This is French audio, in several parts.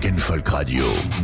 Rock and Folk Radio.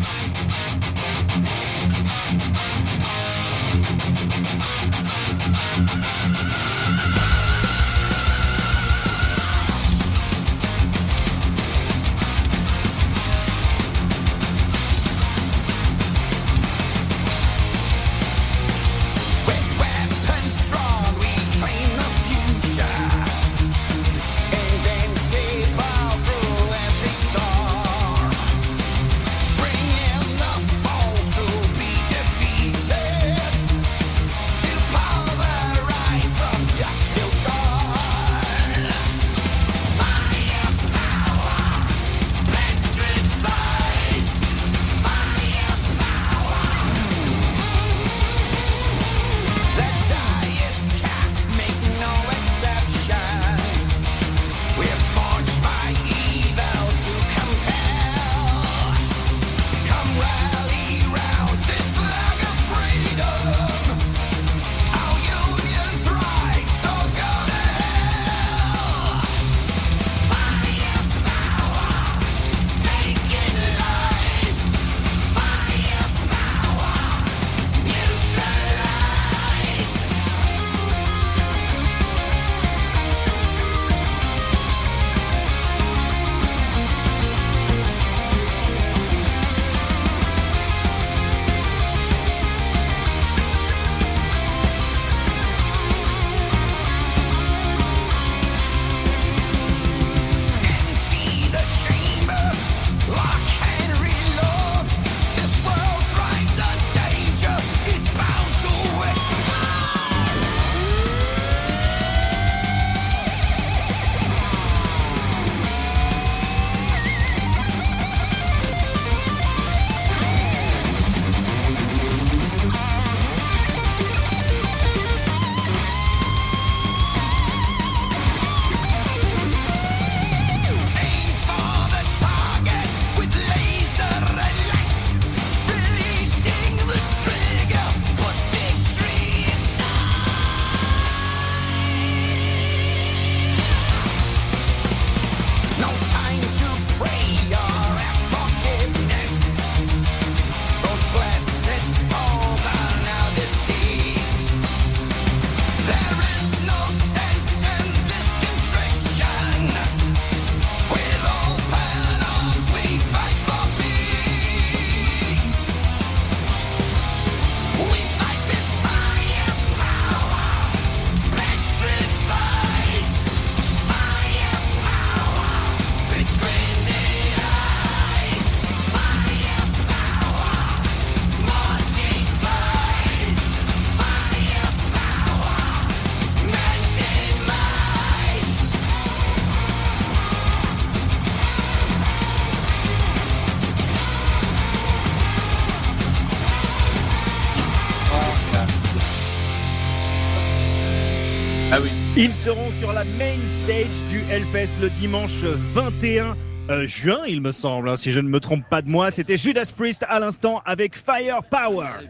Ils seront sur la main stage du Hellfest le dimanche 21 euh, juin, il me semble, hein, si je ne me trompe pas de moi. C'était Judas Priest à l'instant avec Firepower.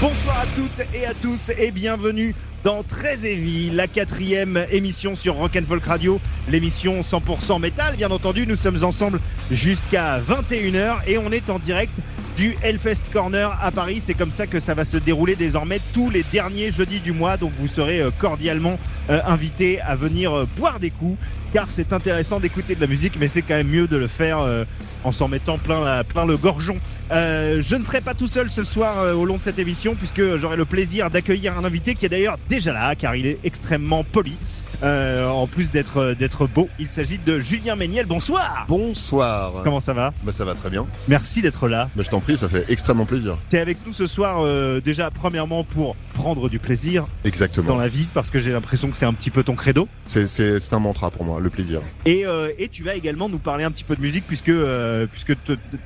Bonsoir à toutes et à tous et bienvenue dans Très Heavy, la quatrième émission sur Rock and Folk Radio, l'émission 100% métal. Bien entendu, nous sommes ensemble jusqu'à 21h et on est en direct du Hellfest Corner à Paris. C'est comme ça que ça va se dérouler désormais tous les derniers jeudis du mois. Donc vous serez euh, cordialement euh, invités à venir euh, boire des coups car c'est intéressant d'écouter de la musique, mais c'est quand même mieux de le faire en s'en mettant plein, plein le gorgeon. je ne serai pas tout seul ce soir au long de cette émission puisque j'aurai le plaisir d'accueillir un invité qui est d'ailleurs déjà là car il est extrêmement poli. Euh, en plus d'être euh, d'être beau, il s'agit de Julien Méniel. Bonsoir. Bonsoir. Comment ça va Bah ça va très bien. Merci d'être là. Bah je t'en prie, ça fait extrêmement plaisir. T'es avec nous ce soir euh, déjà premièrement pour prendre du plaisir Exactement. dans la vie parce que j'ai l'impression que c'est un petit peu ton credo. C'est c'est c'est un mantra pour moi, le plaisir. Et euh, et tu vas également nous parler un petit peu de musique puisque euh, puisque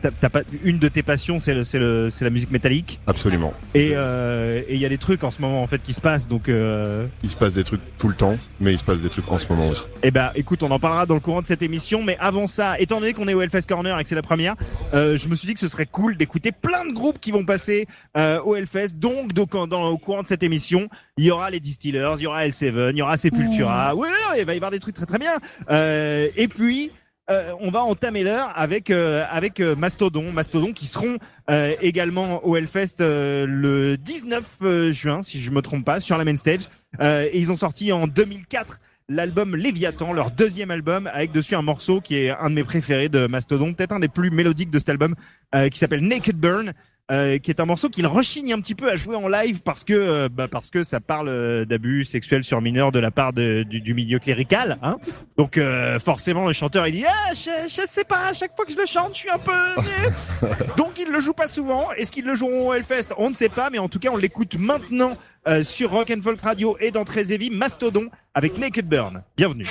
t'as pas une de tes passions c'est le c'est le c'est la musique métallique Absolument. et euh, et il y a des trucs en ce moment en fait qui se passent donc euh, Il se passe des trucs tout le temps, mais se passe des trucs en ce moment aussi. Eh ben, écoute, on en parlera dans le courant de cette émission. Mais avant ça, étant donné qu'on est au Hellfest Corner et que c'est la première, euh, je me suis dit que ce serait cool d'écouter plein de groupes qui vont passer euh, au Hellfest. Donc, donc en- dans, au courant de cette émission, il y aura les Distillers, il y aura L7, il y aura Sepultura. Ouais, non, il va y avoir des trucs très très bien. Euh, et puis. euh, on va entamer l'heure avec euh, avec euh, Mastodon, Mastodon qui seront euh, également au Hellfest euh, le 19 euh, juin, si je me trompe pas, sur la main stage. Euh, et ils ont sorti en 2004 l'album Léviathan, leur deuxième album, avec dessus un morceau qui est un de mes préférés de Mastodon, peut-être un des plus mélodiques de cet album, euh, qui s'appelle Naked Burn. Euh, qui est un morceau qu'il rechigne un petit peu à jouer en live parce que euh, bah, parce que ça parle euh, d'abus sexuels sur mineurs de la part de- du, du milieu clérical hein. donc euh, forcément le chanteur il dit ah je, je sais pas à chaque fois que je le chante je suis un peu donc il le joue pas souvent. Est-ce qu'ils le joueront au Hellfest? On ne sait pas mais en tout cas on l'écoute maintenant sur Rock and Folk Radio et dans Très Heavy Mastodon avec Naked Burn. Bienvenue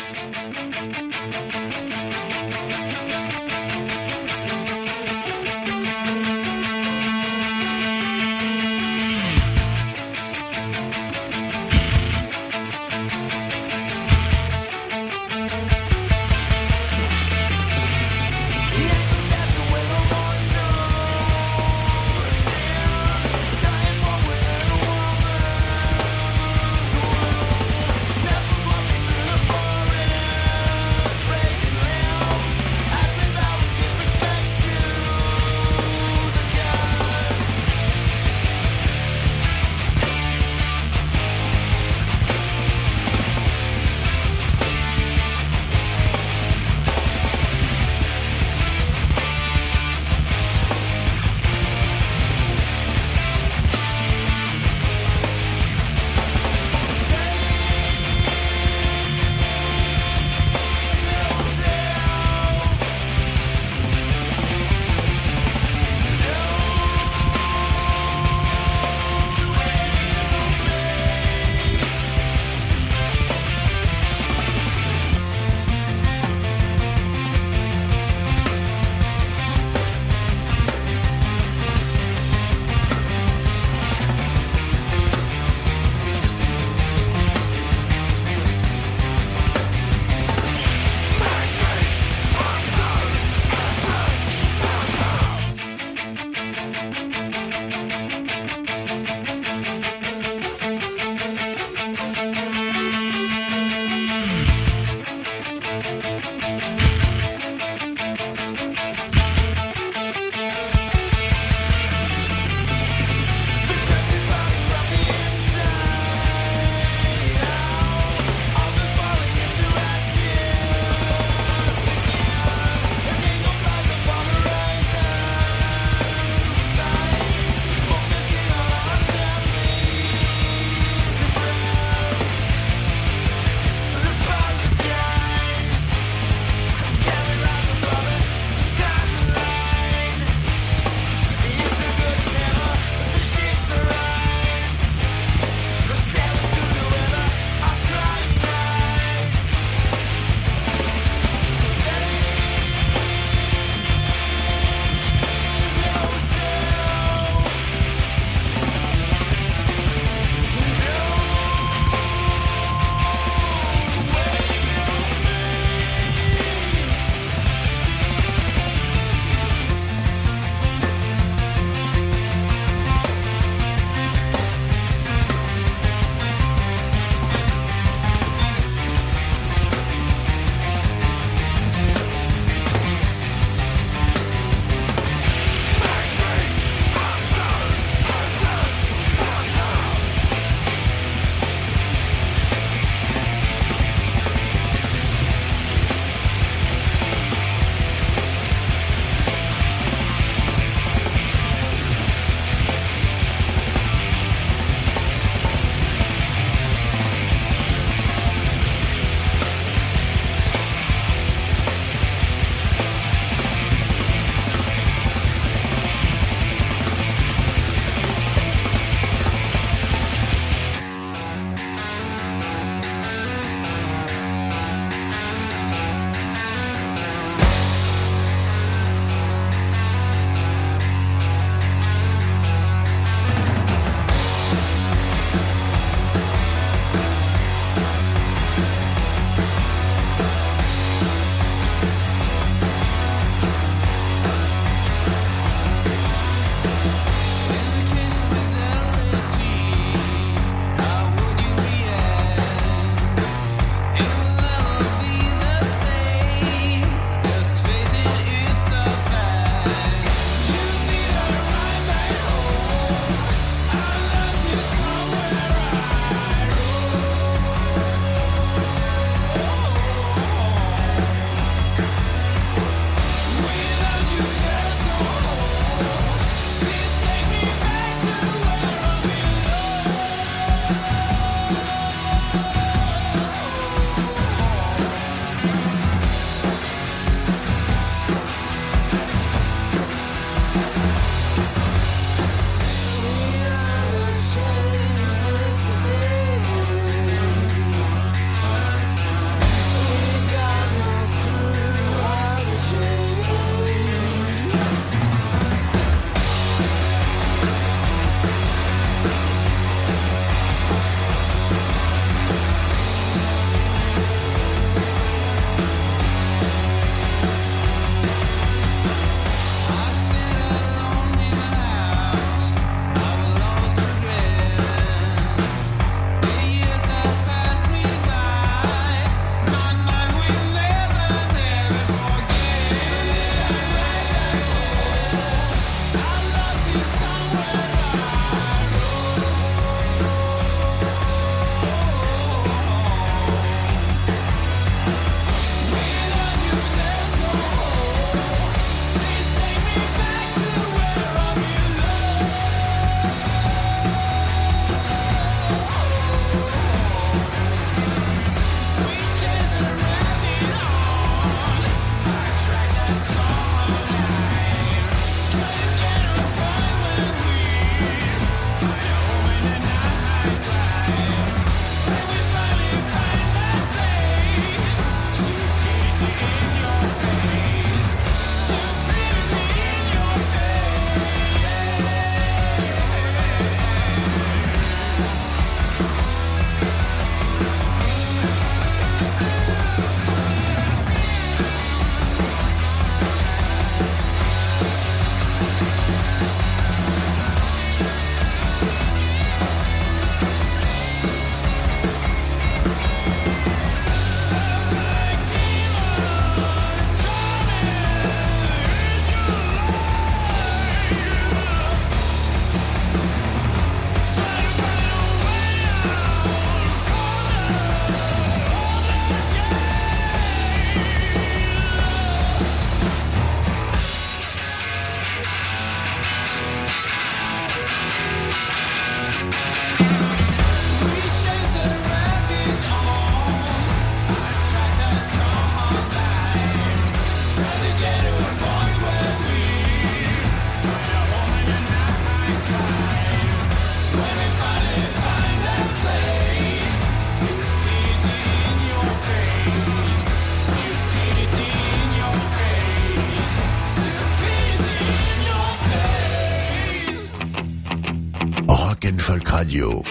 Folk Radio.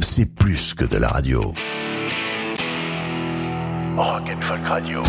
C'est plus que de la radio. Folk Radio.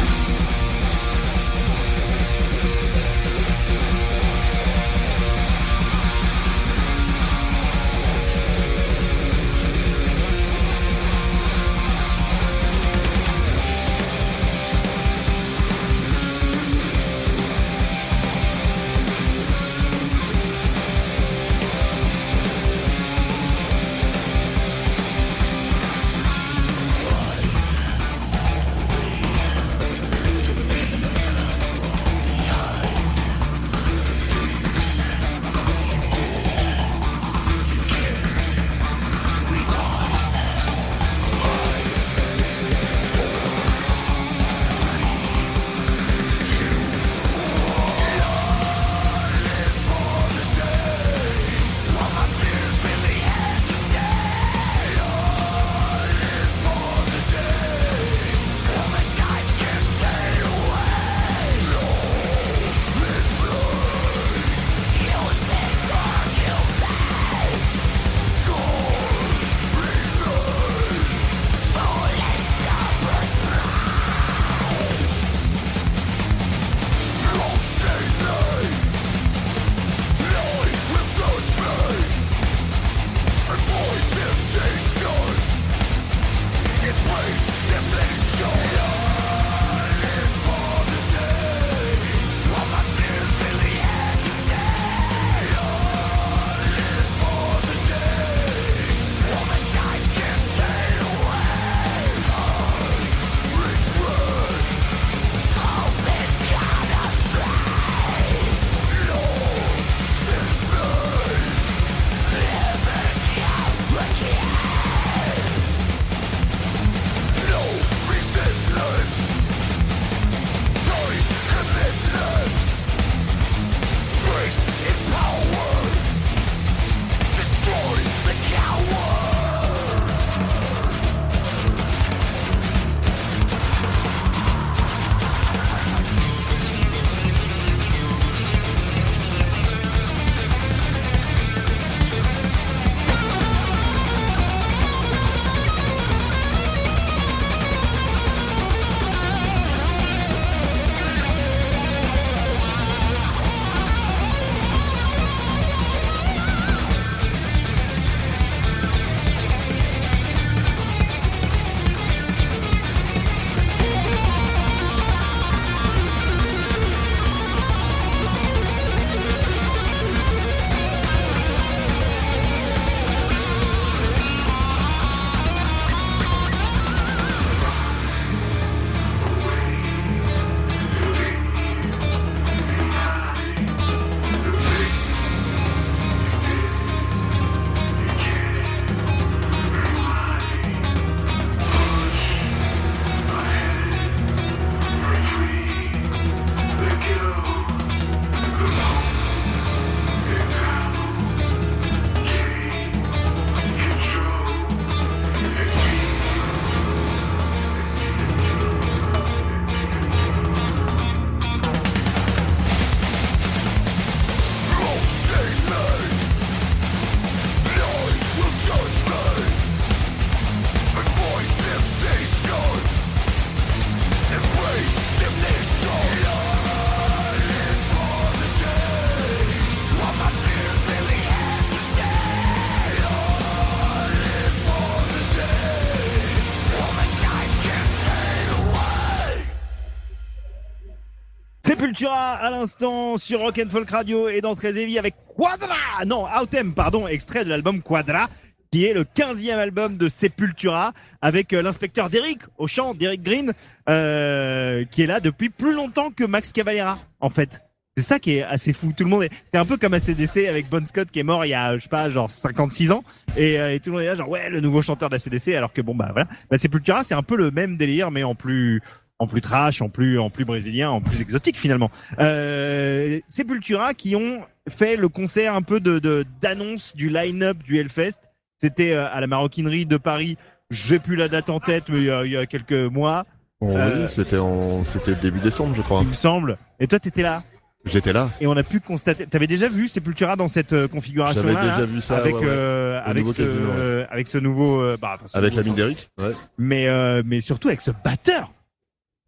Sepultura à l'instant sur Rock and Folk Radio et dans Heavy avec Quadra Non, Autem, pardon, extrait de l'album Quadra qui est le 15e album de Sepultura avec euh, l'inspecteur Derek au chant, Derek Green, euh, qui est là depuis plus longtemps que Max Cavalera, en fait. C'est ça qui est assez fou. Tout le monde est, c'est un peu comme ACDC avec Bon Scott qui est mort il y a, je sais pas, genre 56 ans. Et, euh, et tout le monde est là, genre, ouais, le nouveau chanteur d'ACDC, alors que bon, bah voilà. Bah, Sepultura, c'est un peu le même délire, mais en plus, en plus trash, en plus en plus brésilien, en plus exotique finalement. Euh, Sepultura qui ont fait le concert un peu de d'annonce du line-up du Hellfest. C'était euh, à la Maroquinerie de Paris. J'ai plus la date en tête, mais il y a, quelques mois. oui, euh, c'était en c'était début décembre, je crois. Il me semble. Et toi, t'étais là. J'étais là. et on a pu constater. T'avais déjà vu Sepultura dans cette euh, configuration-là J'avais déjà là, vu ça avec ouais, ouais. euh, Au avec ce casino, ouais. euh, avec ce nouveau bah, avec l'ami d'Eric. Ouais. mais mais surtout avec ce batteur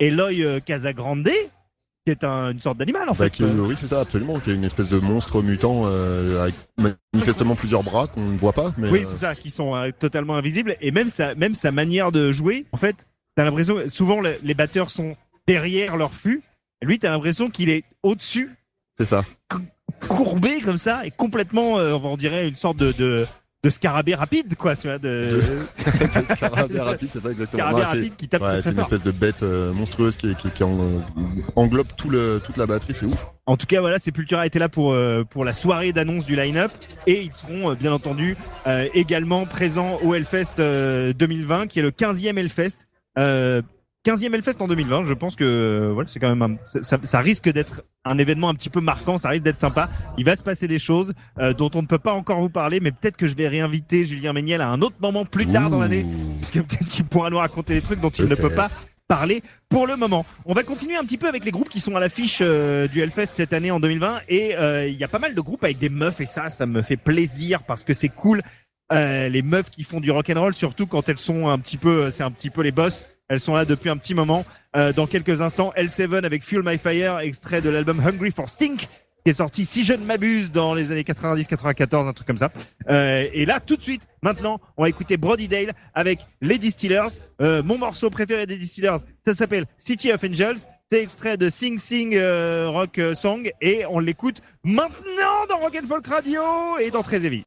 Eloy euh, Casagrande qui est un- une sorte d'animal en Bah, fait. qui- oui, c'est ça, absolument. Qui est une espèce de monstre mutant euh, avec manifestement plusieurs bras qu'on ne voit pas. Mais, Oui, euh, c'est ça, qui sont totalement invisibles. Et même sa, même sa manière de jouer, en fait, t'as l'impression, souvent le- les batteurs sont derrière leur fût. Et lui, t'as l'impression qu'il est au-dessus, c'est ça. courbé comme ça, et complètement, on dirait une sorte de, de, de scarabée rapide, quoi, tu vois, de, De scarabée rapide, c'est ça exactement. scarabée Non, rapide qui tape Ouais, c'est une fort. espèce de bête euh, monstrueuse qui, qui, qui en- englobe tout le, toute la batterie, c'est ouf. En tout cas, voilà, Sepultura était là pour euh, pour la soirée d'annonce du line-up et ils seront euh, bien entendu euh, également présents au Hellfest euh, 2020, qui est le 15e Hellfest. Euh, 15e Hellfest en 2020. Je pense que euh, voilà, c'est quand même un- ça, ça- risque d'être un événement un petit peu marquant. Ça risque d'être sympa. Il va se passer des choses euh, dont on ne peut pas encore vous parler, mais peut-être que je vais réinviter Julien Méniel à un autre moment plus tard dans l'année parce que peut-être qu'il pourra nous raconter des trucs dont il ne peut pas parler pour le moment. On va continuer un petit peu avec les groupes qui sont à l'affiche euh, du Hellfest cette année en 2020 et euh, il y a pas mal de groupes avec des meufs et ça, ça me fait plaisir parce que c'est cool. Euh, les meufs qui font du rock and roll, surtout quand elles sont un petit peu, c'est un petit peu les boss. Elles sont là depuis un petit moment. Euh, dans quelques instants, L7 avec Fuel My Fire, extrait de l'album Hungry for Stink, qui est sorti, si je ne m'abuse, dans les années 90-94, un truc comme ça. Euh, et là, tout de suite, maintenant, on va écouter Brody Dale avec les Distillers. Euh, mon morceau préféré des Distillers, ça s'appelle City of Angels. C'est extrait de Sing Sing euh, Rock euh, Song et on l'écoute maintenant dans Rock and Folk Radio et dans Très Heavy.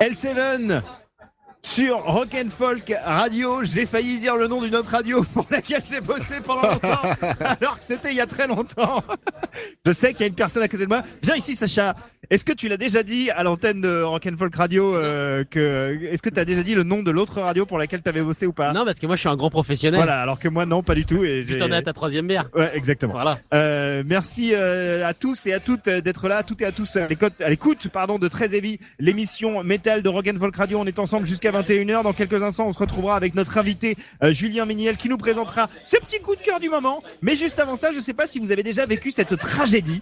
L7 sur Rock and Folk Radio. J'ai failli dire le nom d'une autre radio pour laquelle j'ai bossé pendant longtemps, alors que c'était il y a très longtemps. Je sais qu'il y a une personne à côté de moi. Viens ici, Sacha. Est-ce que tu l'as déjà dit à l'antenne de Rock and Folk Radio euh, que est-ce que tu as déjà dit le nom de l'autre radio pour laquelle tu avais bossé ou pas? Non, parce que moi je suis un grand professionnel. Voilà, alors que moi non, pas du tout. Et Tu t'en es à ta troisième bière. Ouais, exactement. Voilà. Euh, merci euh, à tous et à toutes euh, d'être là, à toutes et à tous à l'écoute, à l'écoute pardon, de Très Heavy, l'émission métal de Rock and Folk Radio. On est ensemble jusqu'à 21h. Dans quelques instants, on se retrouvera avec notre invité euh, Julien Méniel qui nous présentera ce petit coup de cœur du moment. Mais juste avant ça, je sais pas si vous avez déjà vécu cette tragédie.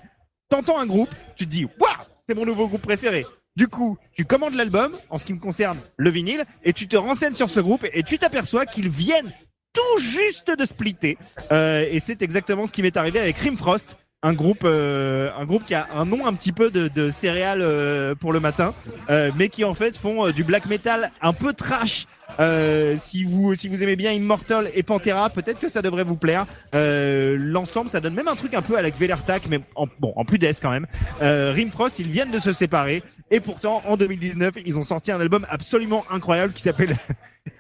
T'entends un groupe, tu te dis waouh, c'est mon nouveau groupe préféré. Du coup, tu commandes l'album, en ce qui me concerne, le vinyle, et tu te renseignes sur ce groupe et tu t'aperçois qu'ils viennent tout juste de splitter. Euh, et c'est exactement ce qui m'est arrivé avec Rimfrost, un groupe, euh, un groupe qui a un nom un petit peu de, de céréales euh, pour le matin, euh, mais qui en fait font euh, du black metal un peu trash. Euh, si vous si vous aimez bien Immortal et Pantera, peut-être que ça devrait vous plaire. Euh, L'ensemble, ça donne même un truc un peu à la Velertak, mais en, bon en plus d'Est quand même. Euh, Rimfrost, ils viennent de se séparer et pourtant en 2019, ils ont sorti un album absolument incroyable qui s'appelle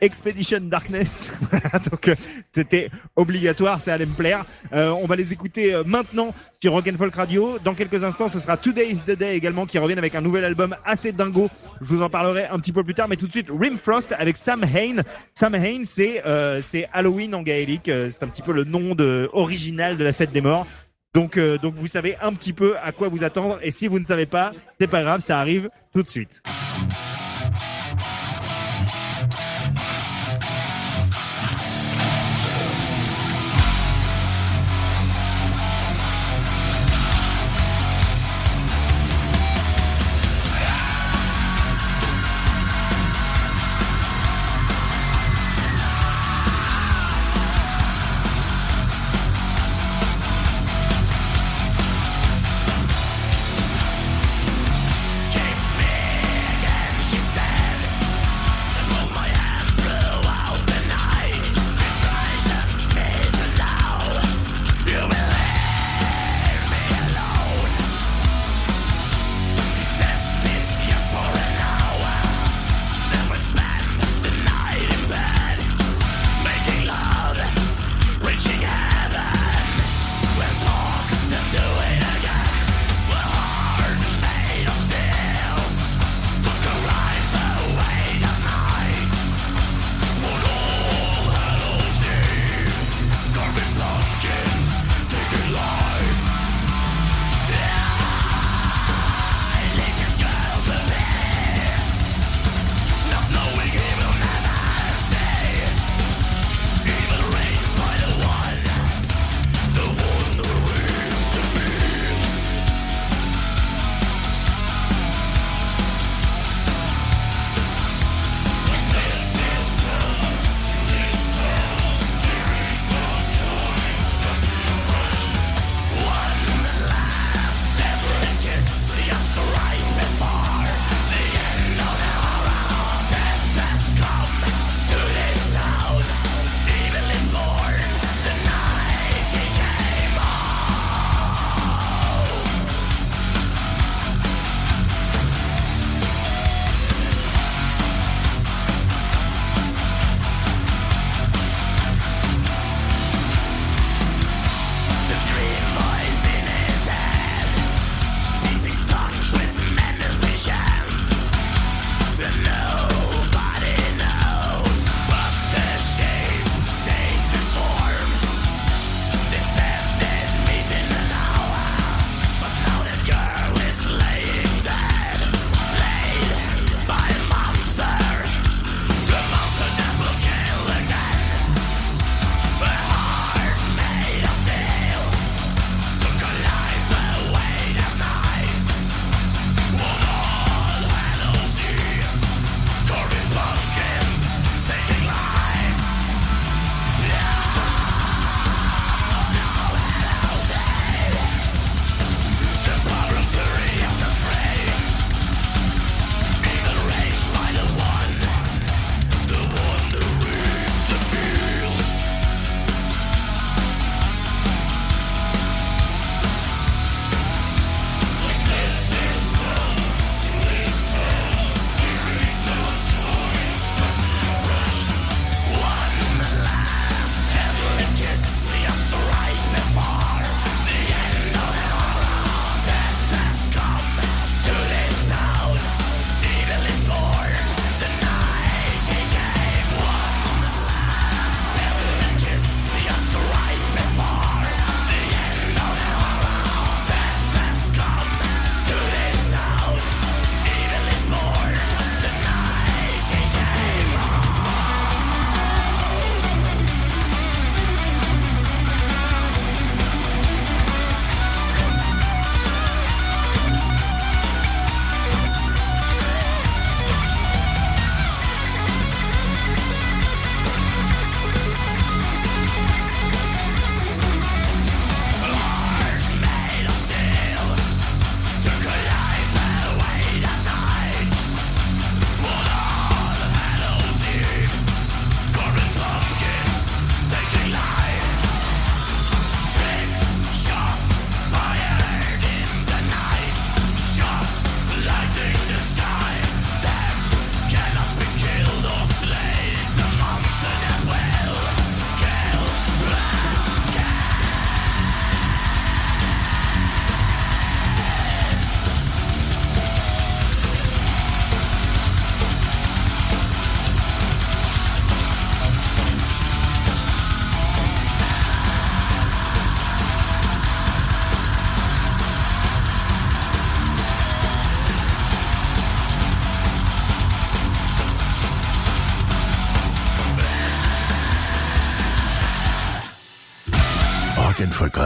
Expedition Darkness. Donc euh, c'était obligatoire, ça allait me plaire. Euh, on va les écouter euh, maintenant sur Rock and Folk Radio. Dans quelques instants, ce sera Today is the Day également qui reviennent avec un nouvel album assez dingo. Je vous en parlerai un petit peu plus tard, mais tout de suite Rimfrost avec Sam Hain. Sam Hain, c'est euh, c'est Halloween en gaélique. C'est un petit peu le nom de, original de la fête des morts. Donc donc vous savez un petit peu à quoi vous attendre. Et si vous ne savez pas, c'est pas grave, ça arrive tout de suite.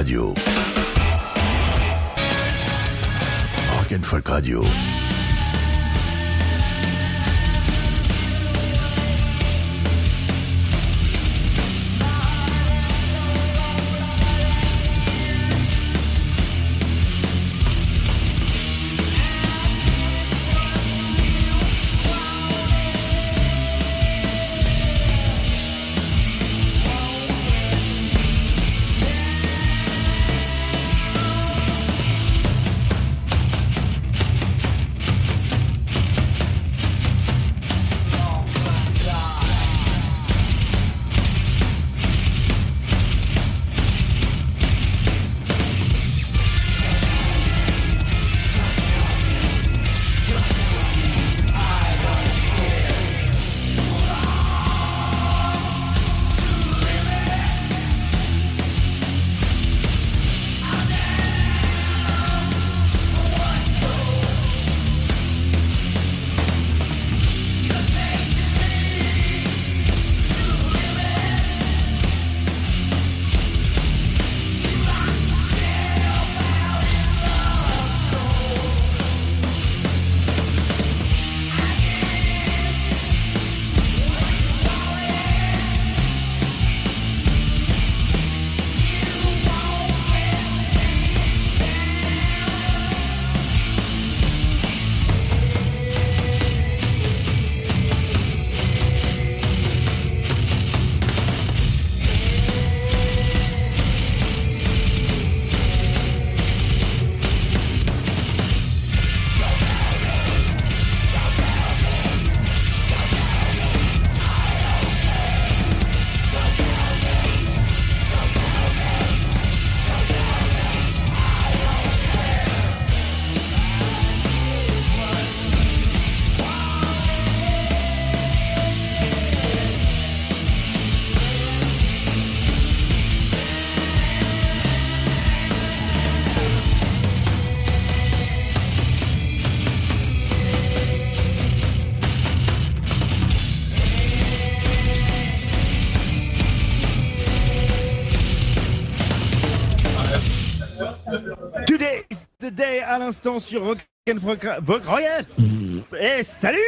Radio. Rock and Folk Radio. À l'instant sur Rock and Folk Royal. Eh salut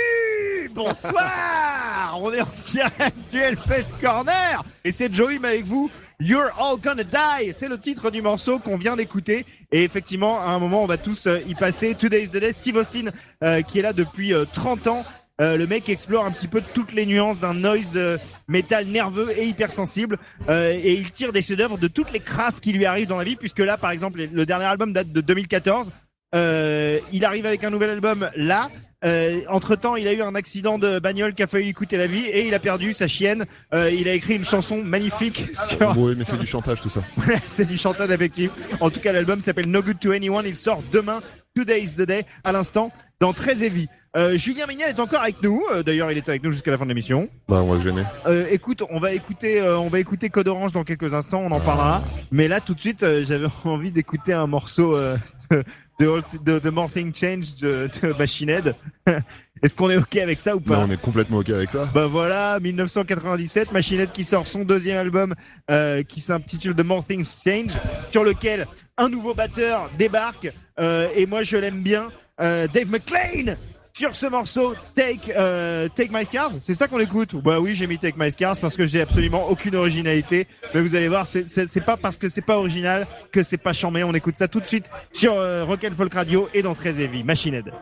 Bonsoir On est en direct du Hellfest Corner et c'est Joey avec vous. You're all gonna die, c'est le titre du morceau qu'on vient d'écouter et effectivement à un moment on va tous euh, y passer. Today is the day. Steve Austin euh, qui est là depuis euh, 30 ans. Euh, le mec explore un petit peu toutes les nuances d'un noise euh, métal nerveux et hypersensible et il tire des chefs-d'œuvre de toutes les crasses qui lui arrivent dans la vie puisque là par exemple le dernier album date de 2014 euh, il arrive avec un nouvel album là euh, entre temps il a eu un accident de bagnole qui a failli lui coûter la vie et il a perdu sa chienne Euh, il a écrit une chanson magnifique sur Oui, mais c'est du chantage tout ça. c'est du chantage affectif. En tout cas, l'album s'appelle No Good to Anyone. Il sort demain. Today is the day. À l'instant, dans Très Heavy. Euh, Julien Mignel est encore avec nous. Euh, D'ailleurs, il est avec nous jusqu'à la fin de l'émission. Bah, on va se gêner. Euh, écoute, on va écouter, euh, on va écouter Code Orange dans quelques instants. On en parlera. Mais là, tout de suite, euh, j'avais envie d'écouter un morceau euh, de, The More Thing Change de, de Machine Head. Est-ce qu'on est ok avec ça ou pas? Là, on est complètement ok avec ça. bah voilà, 1997, Machine Head qui sort son deuxième album euh, qui s'intitule The More Things Change, sur lequel un nouveau batteur débarque euh, et moi je l'aime bien, euh, Dave McLean sur ce morceau Take euh, Take My Scars, c'est ça qu'on écoute Bah oui, j'ai mis Take My Scars parce que j'ai absolument aucune originalité, mais vous allez voir, c'est- pas parce que c'est pas original que c'est pas chambé. On écoute ça tout de suite sur euh, Rock and Folk Radio et dans Très Heavy, Machine Head.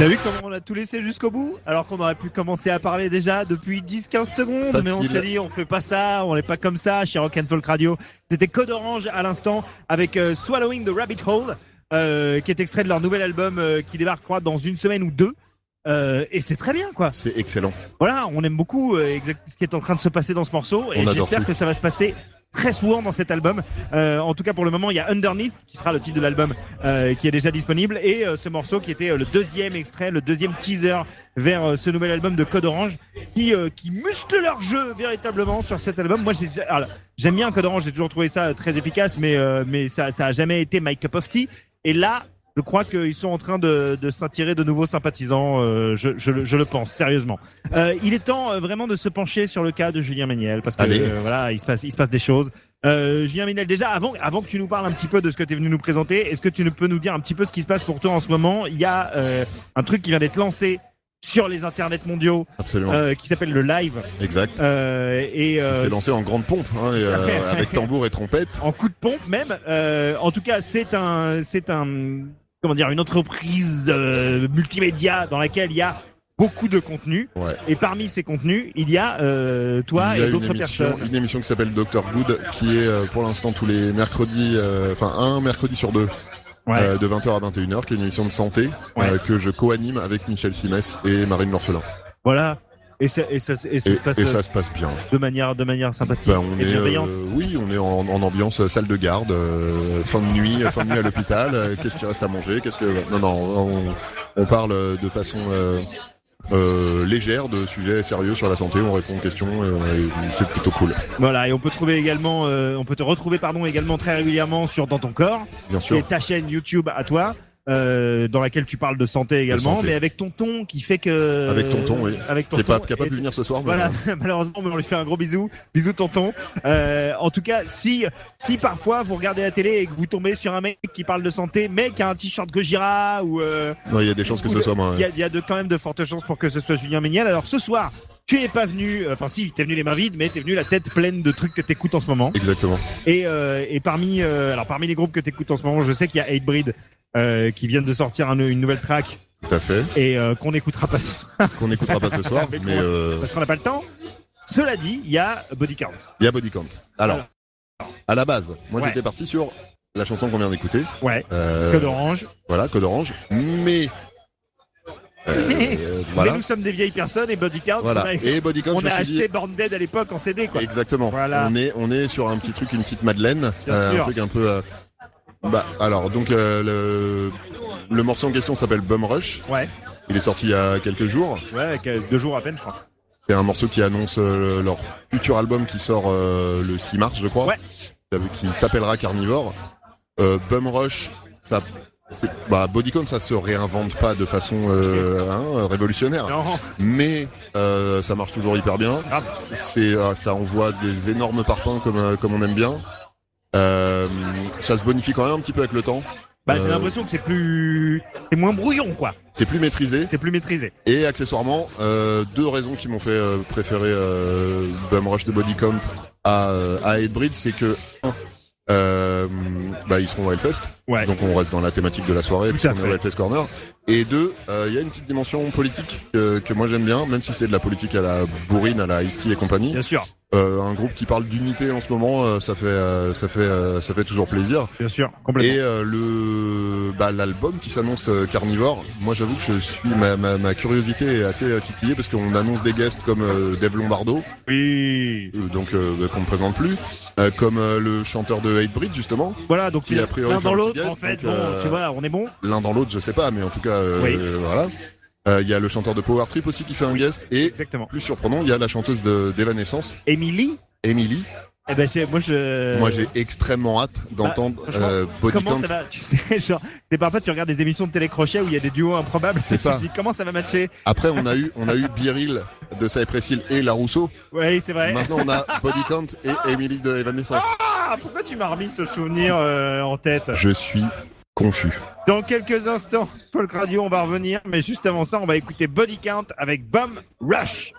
T'as vu comment on a tout laissé jusqu'au bout Alors qu'on aurait pu commencer à parler déjà depuis 10-15 secondes, mais on s'est dit on fait pas ça, on n'est pas comme ça chez Rock and Folk Radio. C'était Code Orange à l'instant avec euh, Swallowing the Rabbit Hole, euh, qui est extrait de leur nouvel album euh, qui débarque, je crois, dans une semaine ou deux. Et c'est très bien, quoi. C'est excellent. Voilà, on aime beaucoup exact- ce qui est en train de se passer dans ce morceau, et j'espère que ça va se passer très souvent dans cet album. Euh, en tout cas, pour le moment, il y a Underneath, qui sera le titre de l'album, euh, qui est déjà disponible, et euh, ce morceau qui était euh, le deuxième extrait, le deuxième teaser vers euh, ce nouvel album de Code Orange, qui euh, qui muscle leur jeu véritablement sur cet album. Moi, j'aime bien Code Orange, j'ai toujours trouvé ça très efficace, mais mais ça ça a jamais été my cup of tea. Et là, je crois qu'ils sont en train de, de s'attirer de nouveaux sympathisants. euh, je, je, le- je le pense sérieusement. Euh, il est temps euh, vraiment de se pencher sur le cas de Julien Méniel parce que voilà, il se passe, il se passe des choses. Julien Méniel, déjà avant, avant que tu nous parles un petit peu de ce que tu es venu nous présenter, est-ce que tu peux nous dire un petit peu ce qui se passe pour toi en ce moment? Il y a un truc qui vient d'être lancé sur les internets mondiaux Absolument. euh, qui s'appelle le live Exact. euh, et C'est lancé en grande pompe, hein, et, avec tambour et trompette. en coup de pompe même. En tout cas, c'est un, c'est un, comment dire, une entreprise euh, multimédia dans laquelle il y a beaucoup de contenu. Ouais. Et parmi ces contenus, il y a euh, toi Il y a et une d'autres émission, personnes. une émission qui s'appelle Dr Good, qui est euh, pour l'instant tous les mercredis, euh, enfin un mercredi sur deux, Ouais. euh, de 20h à 21h, qui est une émission de santé Ouais. euh, que je co-anime avec Michel Simès et Marine L'Orphelin. Voilà. Et ça, et ça, et ça Et, se passe et euh, ça se passe bien. de manière, de manière sympathique Ben, on et est, bienveillante. euh, oui, on est en, en ambiance salle de garde, euh, fin de nuit, fin de nuit à l'hôpital. euh, Qu'est-ce qui reste à manger Qu'est-ce que non non, on, on parle de façon euh, euh, légère de sujets sérieux sur la santé. On répond aux questions. euh, et c'est plutôt cool, Voilà. Et on peut trouver également, euh, on peut te retrouver, pardon, également très régulièrement sur Dans ton corps. bien sûr. est ta chaîne YouTube à toi. Euh, dans laquelle tu parles de santé également, santé. mais avec tonton qui fait que Avec tonton, oui. avec Qui est tonton pas capable de venir ce soir. Voilà, malheureusement, mais on lui fait un gros bisou. Bisous tonton. Euh, en tout cas, si si parfois vous regardez la télé et que vous tombez sur un mec qui parle de santé, mais qui a un t-shirt Gojira ou euh, Non, il y a des chances que ce soit moi. il y a, il y a de quand même de fortes chances pour que ce soit Julien Méniel. Alors ce soir, tu n'es pas venu, euh, enfin si, t'es venu les mains vides, mais t'es venu la tête pleine de trucs que t'écoutes en ce moment. Exactement. Et, euh, et parmi, euh, alors parmi les groupes que t'écoutes en ce moment, je sais qu'il y a Hatebreed euh, qui viennent de sortir un- une nouvelle track Tout à fait. et qu'on n'écoutera pas ce soir Qu'on n'écoutera pas ce soir, Mais parce qu'on n'a pas le temps. Cela dit, il y a Body Count. il y a Body Count. Alors, à la base, moi Ouais. j'étais parti sur la chanson qu'on vient d'écouter. Ouais. Code Orange. Voilà, Code Orange. Mais euh, Mais- voilà, Mais nous sommes des vieilles personnes et Body Count, voilà. on a, Et Body Count, on a acheté dit, Born Dead à l'époque en CD, quoi. exactement. Voilà. On est on est sur un petit truc, une petite Madeleine, euh, un truc un peu. euh, bah alors donc le le morceau en question s'appelle Bum Rush. Ouais. Il est sorti il y a quelques jours. Ouais, deux jours à peine, je crois. C'est un morceau qui annonce leur futur album qui sort le 6 mars, je crois. Ouais. Qui s'appellera Carnivore. Euh, Bum Rush, ça, bah, Body Count, ça se réinvente pas de façon euh, hein, révolutionnaire, Non, mais euh, ça marche toujours hyper bien. grave. C'est, euh, ça envoie des énormes parpaings comme euh, comme on aime bien. Euh, ça se bonifie quand même un petit peu avec le temps. Bah, j'ai Euh, l'impression que c'est plus, c'est moins brouillon, quoi. C'est plus maîtrisé. C'est plus maîtrisé. Et accessoirement, euh, deux raisons qui m'ont fait euh, préférer euh, Bum Rush de Body Count à, à Hatebreed, c'est que un, bah, ils seront au Hellfest, Ouais. donc on reste dans la thématique de la soirée, puisqu'on est au. Hellfest Corner. Et deux, euh, il y a une petite dimension politique que, que moi j'aime bien, même si c'est de la politique à la bourrine, à la Ice-T et compagnie. Bien sûr, Euh, un groupe qui parle d'unité en ce moment, euh, ça fait ça fait ça fait toujours plaisir. bien sûr, complètement. Et le bah, l'album qui s'annonce Carnivore, moi j'avoue que je suis ma, ma, ma curiosité est assez titillée parce qu'on annonce des guests comme Dave Lombardo, Oui. donc bah, qu'on ne présente plus, comme le chanteur de Hatebreed justement. Voilà, donc l'un dans l'autre, en fait, donc, bon, tu vois, on est bon. L'un dans l'autre, je sais pas, mais en tout cas euh, Oui. voilà. Euh, Il y a le chanteur de Power Trip aussi qui fait un guest et Exactement. plus surprenant, il y a la chanteuse de d'Evanescence, Emily, Emily. eh ben, moi, je. Moi j'ai extrêmement hâte d'entendre franchement, euh, Body Comment Count. ça va Tu sais, genre, des parfois tu regardes des émissions de télécrochet où il y a des duos improbables. C'est tu ça. te dis comment ça va matcher? Après on a eu on a eu Biril de Cypress Hill et La Rousseau. Oui, c'est vrai. Maintenant, on a Body Count et Emily de Evanescence. Ah, pourquoi tu m'as remis ce souvenir euh, en tête? Je suis confus. Dans quelques instants, Folk Radio, on va revenir, mais juste avant ça, on va écouter Body Count avec Bum Rush.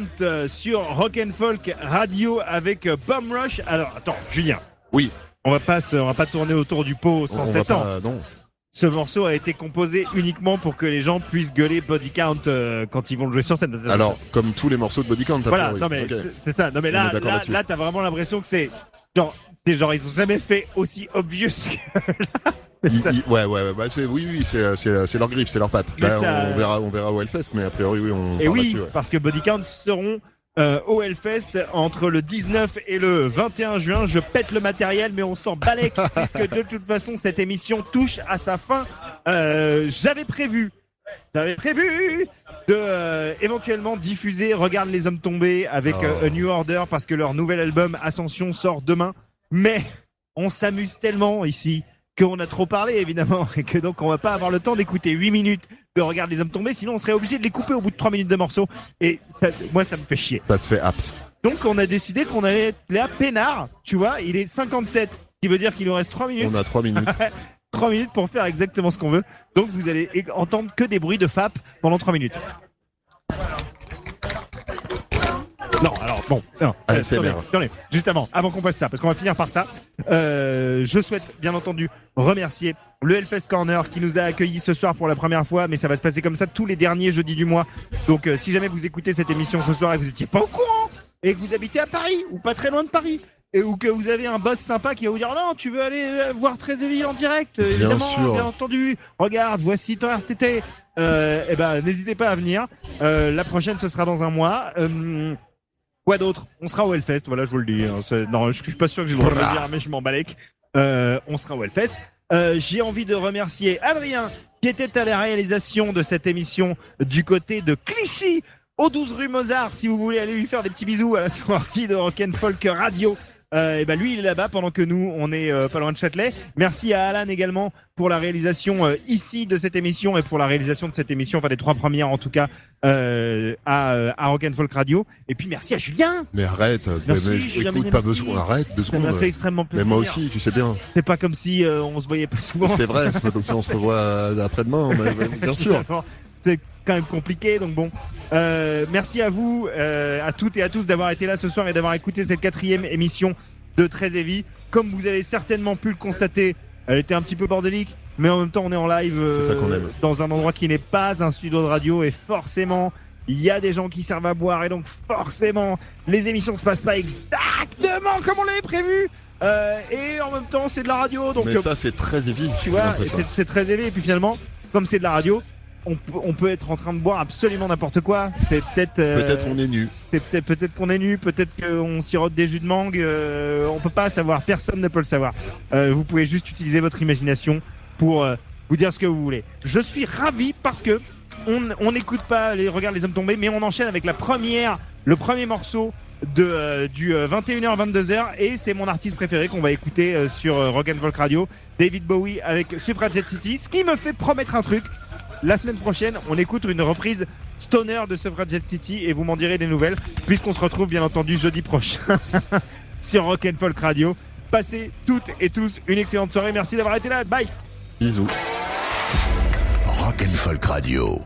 Count euh, sur Rock and Folk Radio avec euh, Bomb Rush. Alors attends, Julien. Oui. On va pas se- on va pas tourner autour du pot On 107 va ans. pas- non. Ce morceau a été composé uniquement pour que les gens puissent gueuler Body Count euh, quand ils vont le jouer sur scène. Alors, comme tous les morceaux de Body Count. voilà, non mais Ok. c'est- ça. Non mais là, là, là, t'as vraiment l'impression que c'est genre, c'est genre ils ont jamais fait aussi obvious que là. Ça- il- ouais, ouais, ouais, bah c'est, oui, oui, c'est, c'est, c'est leur griffe, c'est leur patte. Bah, ça- On verra, on verra au Hellfest, mais a priori, oui, on Et oui, ouais. parce que Body Count seront euh, au Hellfest entre le 19 et le 21 juin. Je pète le matériel, mais on s'en balèque puisque de toute façon cette émission touche à sa fin. Euh, J'avais prévu, j'avais prévu de euh, éventuellement diffuser Regarde les hommes tombés avec Oh. euh, A New Order parce que leur nouvel album Ascension sort demain. Mais on s'amuse tellement ici qu'on a trop parlé évidemment et que donc on va pas avoir le temps d'écouter 8 minutes de Regarde les hommes tombés sinon on serait obligé de les couper au bout de 3 minutes de morceaux et ça, moi ça me fait chier. Ça se fait apps. Donc on a décidé qu'on allait être là peinard, tu vois, il est 57 ce qui veut dire qu'il nous reste 3 minutes. On a trois minutes. 3 minutes pour faire exactement ce qu'on veut. Donc vous allez entendre que des bruits de FAP pendant 3 minutes. Non, alors bon, non. Allez, euh, c'est attendez, bien. attendez, juste avant, avant qu'on fasse ça, parce qu'on va finir par ça, euh, je souhaite bien entendu remercier le Hellfest Corner qui nous a accueillis ce soir pour la première fois, mais ça va se passer comme ça tous les derniers jeudis du mois. Donc euh, si jamais vous écoutez cette émission ce soir et que vous étiez pas au courant, et que vous habitez à Paris, ou pas très loin de Paris, et ou que vous avez un boss sympa qui va vous dire non, tu veux aller euh, voir Tréséville en direct, euh, Bien évidemment, sûr. bien entendu. Regarde, voici ton RTT. Euh, eh ben, n'hésitez pas à venir. Euh, la prochaine, ce sera dans un mois. Euh, quoi d'autre? On sera au Hellfest. Voilà, je vous le dis. hein. Non, je, je suis pas sûr que j'ai le droit de le dire, mais je m'en balèque. Euh, on sera au Hellfest. Euh, j'ai envie de remercier Adrien qui était à la réalisation de cette émission du côté de Clichy au 12 rue Mozart si vous voulez aller lui faire des petits bisous à la sortie de Rock'n'Folk Radio. Euh, et ben lui il est là-bas pendant que nous on est euh, pas loin de Châtelet. Merci à Alan également pour la réalisation euh, ici de cette émission et pour la réalisation de cette émission, enfin des trois premières en tout cas euh, à, à Rock'n'Folk Radio. Et puis merci à Julien, Mais arrête, Merci, mais, mais Julien écoute, pas merci. besoin, arrête, deux ça m'a secondes. fait extrêmement Mais plaisir. moi aussi, tu sais bien. C'est pas comme si euh, on se voyait pas souvent. C'est vrai, c'est pas comme ça on se revoit après-demain, mais- mais bien sûr. C'est quand même compliqué, donc bon. Euh, merci à vous, euh, à toutes et à tous d'avoir été là ce soir et d'avoir écouté cette quatrième émission de Très Heavy. Comme vous avez certainement pu le constater, elle était un petit peu bordélique, mais en même temps on est en live euh, ça aime. dans un endroit qui n'est pas un studio de radio et forcément il y a des gens qui servent à boire et donc forcément les émissions se passent pas exactement comme on l'avait prévu. Et en même temps c'est de la radio, donc Mais ça, c'est très évident. tu vois, c'est- très élevé. Et puis finalement, comme c'est de la radio, on, peut- on peut être en train de boire absolument n'importe quoi. C'est peut-être. euh, Peut-être on est nu. peut-être qu'on est nu, peut-être qu'on sirote des jus de mangue. euh, on peut pas savoir. Personne ne peut le savoir. Euh, vous pouvez juste utiliser votre imagination pour euh, vous dire ce que vous voulez. Je suis ravi parce que on n'écoute pas les regarde les hommes tombés, mais on enchaîne avec la première, le premier morceau de du euh, 21h 22h et c'est mon artiste préféré qu'on va écouter sur Rock and Folk Radio, David Bowie avec Suffragette City, ce qui me fait promettre un truc. La semaine prochaine, on écoute une reprise stoner de Suffragette City et vous m'en direz des nouvelles puisqu'on se retrouve bien entendu jeudi prochain sur Rock and Radio. Passez toutes et tous une excellente soirée. Merci d'avoir été là. Bye. Bisous. Rock Radio.